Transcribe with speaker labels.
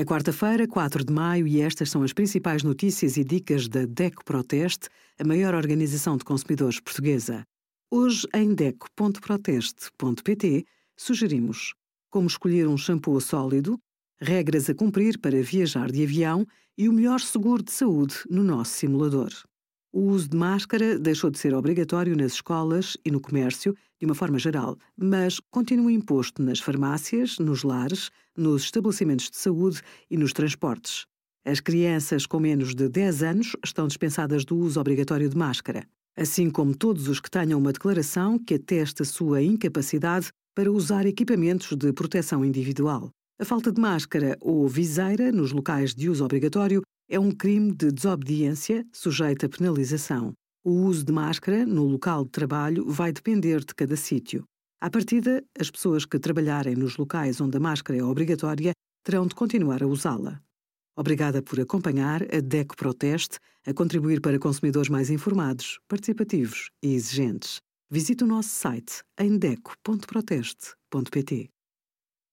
Speaker 1: É quarta-feira, 4 de maio, e estas são as principais notícias e dicas da DECO Proteste, a maior organização de consumidores portuguesa. Hoje, em DECO.proteste.pt, sugerimos como escolher um shampoo sólido, regras a cumprir para viajar de avião e o melhor seguro de saúde no nosso simulador. O uso de máscara deixou de ser obrigatório nas escolas e no comércio, de uma forma geral, mas continua imposto nas farmácias, nos lares, nos estabelecimentos de saúde e nos transportes. As crianças com menos de 10 anos estão dispensadas do uso obrigatório de máscara, assim como todos os que tenham uma declaração que ateste a sua incapacidade para usar equipamentos de proteção individual. A falta de máscara ou viseira nos locais de uso obrigatório é um crime de desobediência sujeito a penalização. O uso de máscara no local de trabalho vai depender de cada sítio. À partida, as pessoas que trabalharem nos locais onde a máscara é obrigatória terão de continuar a usá-la. Obrigada por acompanhar a DECO Proteste a contribuir para consumidores mais informados, participativos e exigentes. Visite o nosso site em deco.proteste.pt.